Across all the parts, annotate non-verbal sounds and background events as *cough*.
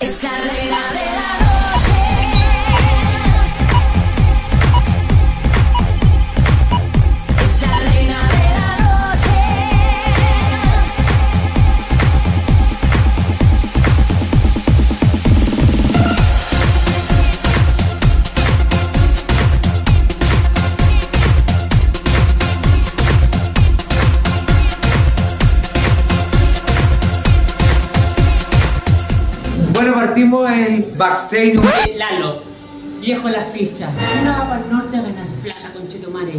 Esa reina de la Bueno, partimos el backstage número Eh, Lalo, viejo la ficha. Uno va para el norte a ganar plata con Chetumare.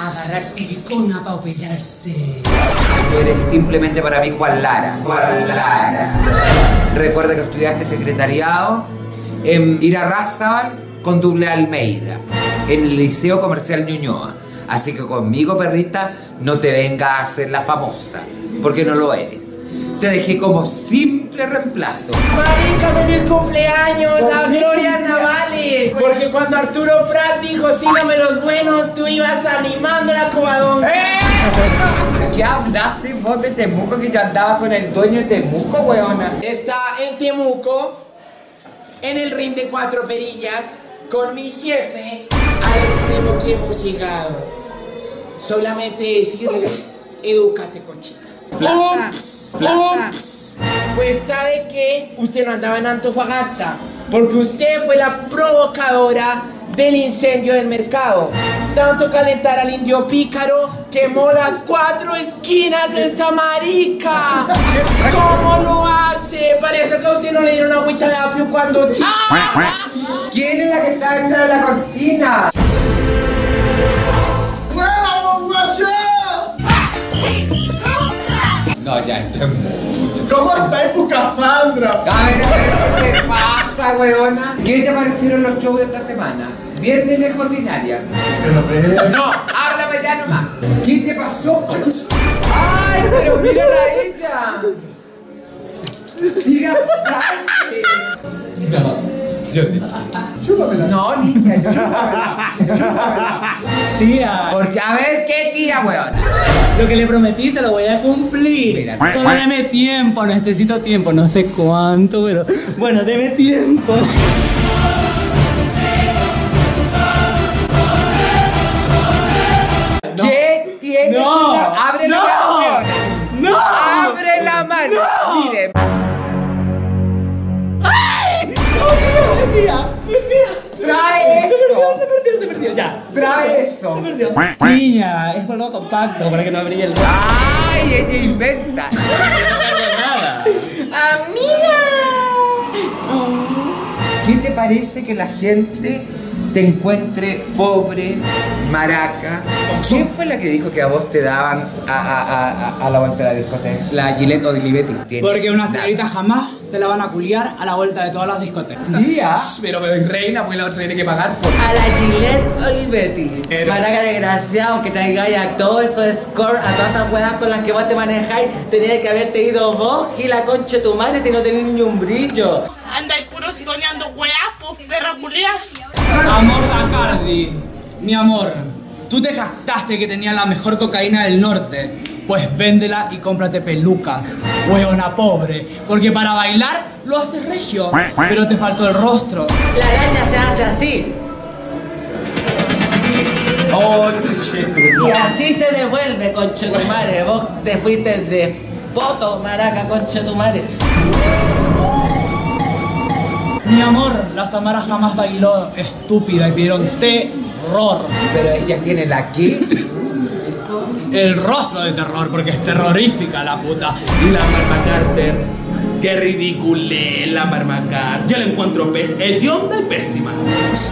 A agarrar silicona para operarse. Tú eres simplemente para mí Juan Lara. Juan Lara. Recuerda que estudiaste secretariado en Irarrázaval con Doble Almeida, en el Liceo Comercial Ñuñoa. Así que conmigo, perrita, no te vengas a hacer la famosa, porque no lo eres. Te dejé como simple reemplazo. Marica, feliz cumpleaños, la Gloria Navales. Porque cuando Arturo Prat dijo sígame los buenos, tú ibas animando la cobadón. ¿Qué hablaste vos de Temuco que yo andaba con el dueño de Temuco, weona? Está en Temuco, en el ring de cuatro perillas, con mi jefe, al extremo que hemos llegado. Solamente decirle, edúcate, cochina. Ups, ups. Pues sabe que usted no andaba en Antofagasta, porque usted fue la provocadora del incendio del mercado. Tanto calentar al indio pícaro quemó las cuatro esquinas de esta marica. ¿Cómo lo hace? Parece que a usted no le dieron agüita de apio cuando chico. ¿Quién es la que está detrás de la cortina? No, ya esto es mucho. ¿Cómo está tu Cassandra? A ver, a ver, ¿qué pasa, weona? ¿Qué te parecieron los shows de esta semana? Bien de lejos ordinaria. No, háblame ya nomás. ¿Qué te pasó? ¡Ay, pero mírala a ella! ¡Tira sangre! No, niña, yo Tía, Porque, a ver, ¿qué tía, weona? lo que le prometí se lo voy a cumplir. Mira. Solo deme tiempo, necesito tiempo, no sé cuánto, pero bueno, deme tiempo. ¡No, mía, mía, mía! Trae Se perdió, esto. se perdió, se perdió, ya. trae eso. Se perdió. Niña, es polvo compacto para que no brille el. ¡Ay, ella inventa! *laughs* Nada. ¿Qué te parece que la gente te encuentre pobre, maraca? ¿Quién fue la que dijo que a vos te daban a, a- a- a- la vuelta de la discoteca? La Gillette Olivetti. Tiene Porque una señorita jamás se la van a culiar a la vuelta de todas las discotecas. Tía, *laughs* Pero me doy reina, pues la otra tiene que pagar por. A la Gillette Olivetti. Pero- Maraca desgraciado que traigáis a todos esos score, a todas esas weas con las que vos te manejáis, tenías que haberte ido vos y la concha de tu madre si no tenés ni un brillo. Anda y puro sigoneando weá, pues perra culia. Amor Bacardi, mi amor, tú te jactaste que tenía la mejor cocaína del norte. Pues véndela y cómprate pelucas, hueona pobre. Porque para bailar lo haces regio, pero te faltó el rostro. La araña se hace así. Oh, Y así se devuelve, concha de tu madre. Vos te fuiste de poto, maraca, concha de tu madre. Mi amor, la Samara jamás bailó estúpida y pidieron terror. pero ella tiene la qué? El rostro de terror, porque es terrorífica la puta. La Marma Carter. Qué ridícula la Marma Carter. Yo la encuentro pes hedionda y pésima.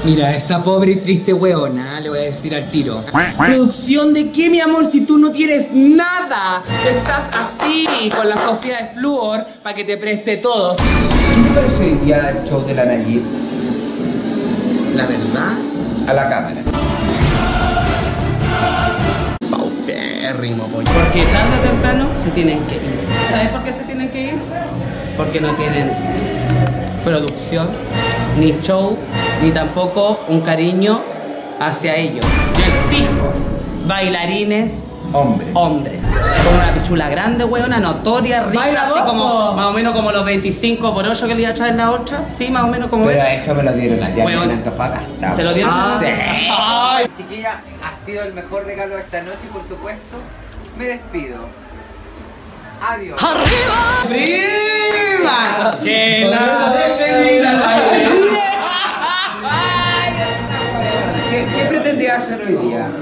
Mira, esta pobre y triste weona, le voy a decir al tiro. ¿Producción de qué, mi amor, si tú no tienes nada? Estás así, con la Sofía de Flúor, para que te preste todo. ¿Qué te pareció hoy día el show de la Nayib? La verdad, A la cámara. paupérrimo, pollo. Porque tarde o temprano se tienen que ir. ¿Sabes por qué se tienen que ir? Porque no tienen producción, ni show, ni tampoco un cariño hacia ellos. Yo exijo bailarines Hombre. Hombres. Con una pichula grande, weona, notoria, rica, Baila así como, po. más o menos como los 25 por 8 que le iba a traer la otra. Sí, más o menos como Pero es. eso me lo dieron allá Weón. en Antofagasta. ¿Te lo dieron? Ah, sí. Ay. Chiquilla, ha sido el mejor regalo de esta noche y por supuesto me despido. Adiós. ¡Prima! Que la deje ir al baile.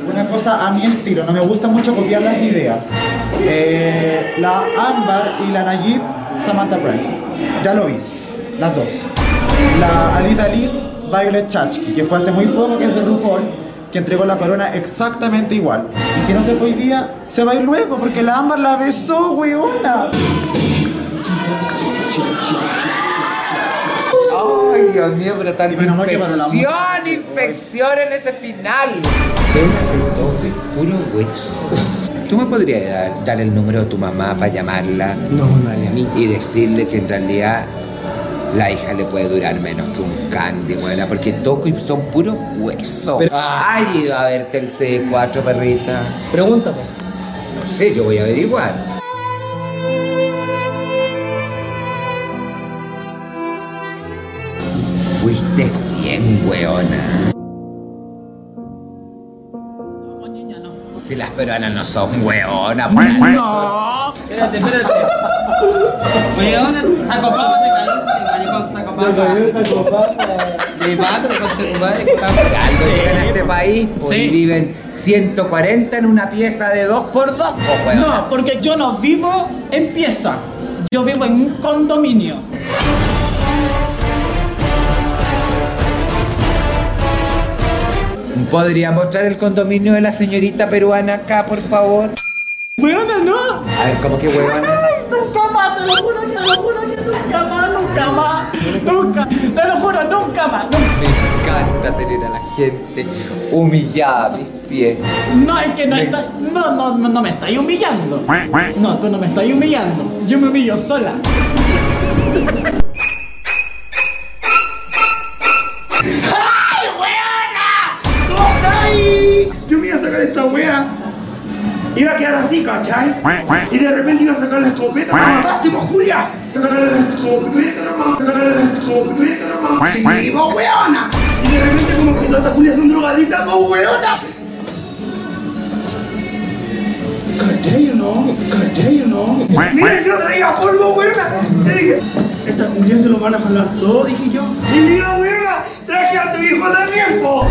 Una cosa a mi estilo, no me gusta mucho copiar las ideas. Eh, la Ámbar y la Nayib, Samantha Price. Ya lo vi, las dos. La Alida Liz, Violet Chachki, que fue hace muy poco, que es de RuPaul, que entregó la corona exactamente igual. Y si no se fue hoy día, se va a ir luego, porque la Ámbar la besó, weona. Ay, Dios mío, pero tanta infección, infección en ese final. Espérate, toque, puro hueso. ¿Tú me podrías dar, dar el número de tu mamá para llamarla? No, no hay a mí. Y decirle que en realidad la hija le puede durar menos que un candy, buena, porque toco y son puros huesos. Pero- ido a verte el C4, perrita. Pregunta, po. No sé, yo voy a averiguar. Fuiste bien, weona. Si las peruanas no son weonas, No. Espérate, espérate. ¿dónde? Saco papa, te caíste, maricón, saco papa. Mi padre, coche tu padre. Por algo llegan a este país pues, y Sí. viven 140 en una pieza de 2 por 2 pues, weona. No, porque yo no vivo en pieza. Yo vivo en un condominio. ¿Podría mostrar el condominio de la señorita peruana acá, por favor? Bueno, no. A ver, ¿cómo que huevona? Nunca más, te lo juro, te lo juro que nunca más, nunca más. Nunca, te lo juro, nunca más. nunca. Me encanta tener a la gente humillada a mis pies. No, es que no está. No, no, no, no me estáis humillando. No, tú no me estás humillando. Yo me humillo sola. Iba a quedar así, ¿cachai? Y de repente iba a sacar la escopeta. ¡Me mataste, vos, mamá. Sí, vos, weona. Y de repente, como que todas estas Julias son drogaditas, vos, weona. ¿Cachai o no? ¿Cachai o no? Mira no traía polvo, weona. Yo dije, estas Julias se lo van a jalar todo, dije yo. Y mira, weona, traje a tu hijo también, po.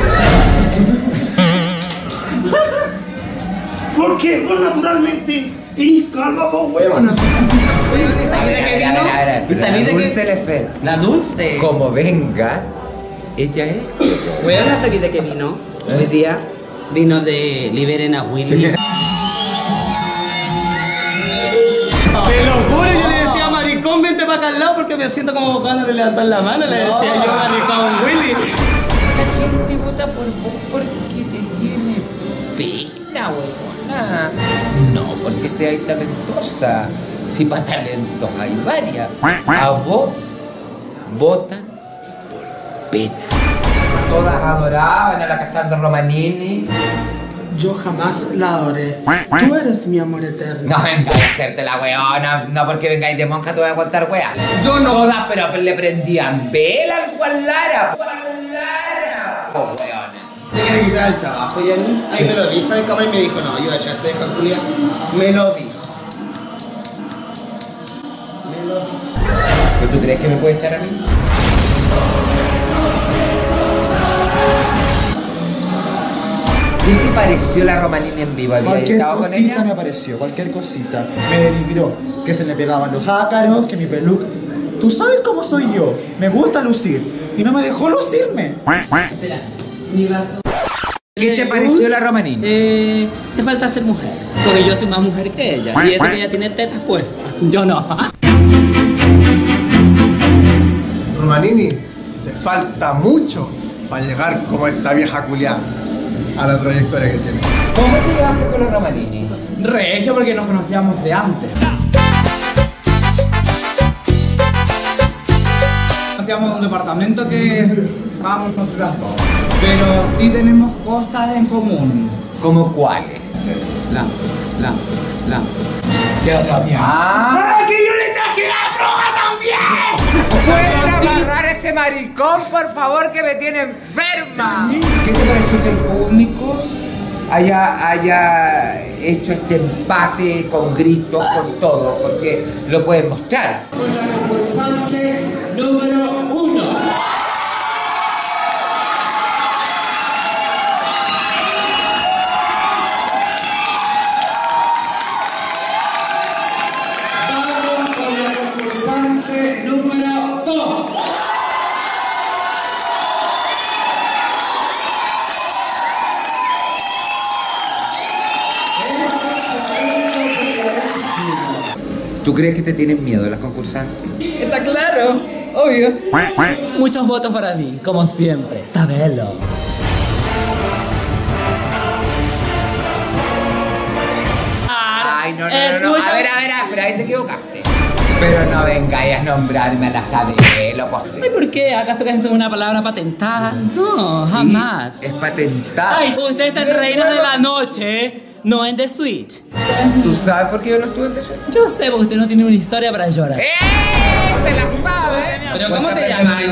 Porque vos naturalmente eres calva. Oye, ¿y sabí de qué vino? ¿Y sabí de qué? Lefer. La dulce. Como venga, ella es. Weona, ¿sabí de qué vino? Hoy día vino de Liberen a Willy. Te lo juro, yo le decía maricón, vente para acá al lado porque me siento como ganas de levantar la mano. Le decía yo maricón Willy. La gente vota por vos porque te tiene pena, huevona. No porque seas talentosa. Si para talentos hay varias. A vos votan por pena. Todas adoraban a la Cassandra Romanini. Yo jamás la adoré. Tú eres mi amor eterno. No vengáis a hacerte la weona, no porque vengáis de monja te voy a contar wea. Yo no. Todas, pero le prendían vela al Juan Lara. Juan Lara. Oh, weona. ¿Te quiere quitar el trabajo, Yanni? Ahí me lo dijo, el cama y me dijo, no, yo ya te dejo, Julia. Me lo dijo. Me lo dijo. ¿Pero tú crees que me puede echar a mí? ¿Qué te pareció la Romanini en vivo? ¿Había Cualquier con cosita ella? me apareció, cualquier cosita. Me denigró, que se le pegaban los ácaros, que mi peluca. Tú sabes cómo soy yo, me gusta lucir. Y no me dejó lucirme. Espera, mi vaso. ¿Qué te pareció la Romanini? Eh, te falta ser mujer. Porque yo soy más mujer que ella. Y eso que ella tiene tetas puestas. *laughs* Yo no. Romanini, te falta mucho para llegar como esta vieja culiada a la trayectoria que tiene. ¿Cómo te llevaste con la Romanini? Regio porque nos conocíamos de antes. Hacíamos un departamento que estábamos nosotras dos. Pero sí tenemos cosas en común. ¿Como cuáles? La, la, la. ¡Ah! ¡Que yo le traje la droga también! ¿Pueden agarrar a ese maricón, por favor, que me tiene enferma? ¿Qué te pareció que el público haya, haya hecho este empate con gritos, con todo? Porque lo pueden mostrar. concursante número uno. Vamos con la concursante número dos. ¿Tú crees que te tienen miedo las concursantes? Está claro, obvio. Muchos votos para mí, como siempre. Sabelo. Ay, no, no, no, no. A ver, a ver, a ver, ahí te equivocaste. Pero no vengáis a nombrarme a la Sabelo, pues. Ay, ¿por qué? ¿Acaso que es una palabra patentada? No, Sí, jamás. Es patentada. Ay, usted está en Reinas de la Noche, no en The Switch. ¿Tú sabes por qué yo no estuve en Tesoro? Yo sé, porque usted no tiene una historia para llorar. ¡Eh! ¡Te la sabe! Pero ¿cómo te llamas?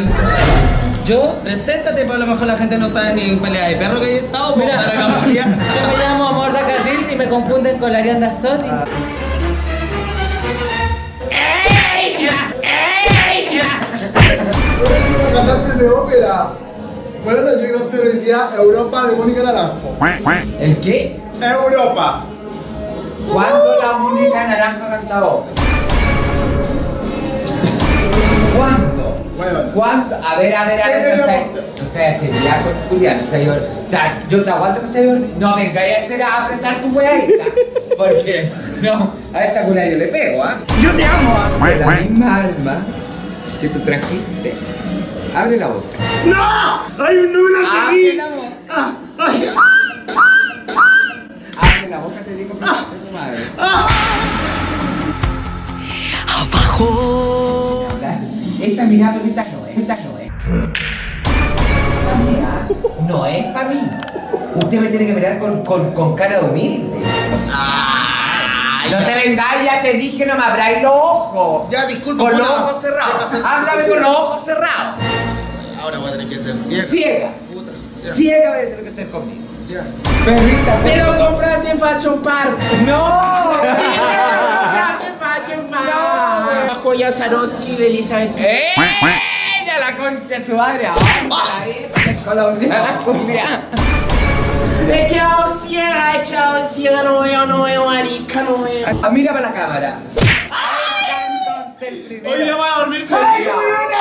Yo, Preséntate, pues a lo mejor la gente no sabe ni pelea de perro que he estado, pues, Mira, para *laughs* yo me llamo Morda Cardil y me confunden con la Arianda Soti. Próxima cantante de ópera. Bueno, yo iba a hacer hoy día Europa de Mónica Naranjo. ¿El qué? Europa. ¿Cuándo la Mónica Naranja cantó? ¿Cuándo? Bueno, ¿Cuándo? A ver, a ver, a ¿Qué ver. No sé, no sé, chiriaco, Julián, no sé, yo, yo te aguanto que No venga a hacer a apretar tu weadita. Porque, no, a esta cula yo le pego, ¿ah? Yo te amo, ¿ah? Con la misma alma que tú trajiste. Abre la boca. ¡No! ¡Ay, no me la Abre la boca. ¡Ah! ¡Ay! Abre abajo. Esa mirada bonita no es, esta no es. La mía no es para mí. Usted me tiene que mirar con, con, con cara de humilde. no te vengáis, ya te dije, no me abráis los ojos. Ya, disculpa, Con los ojos cerrados. Háblame con los ojos cerrados. Ahora voy a tener que ser ciega. Ciega. Puta. Ciega voy a tener que ser conmigo. Ya. Perrita, en Fashion Park. No. *laughs* Sí, en Fashion Park. No. La joya Swarovski de Elizabeth. ¡Eh! ¡Ella la concha de su madre! ¡Ay, *laughs* la viste, colombiana, culiada! He quedado ciega, he quedado ciega, no veo, no veo, marica, no veo. Ah, mira para la cámara. Ahí está entonces el primero. Hoy ya voy a dormir ¡Ay, conmigo. mira,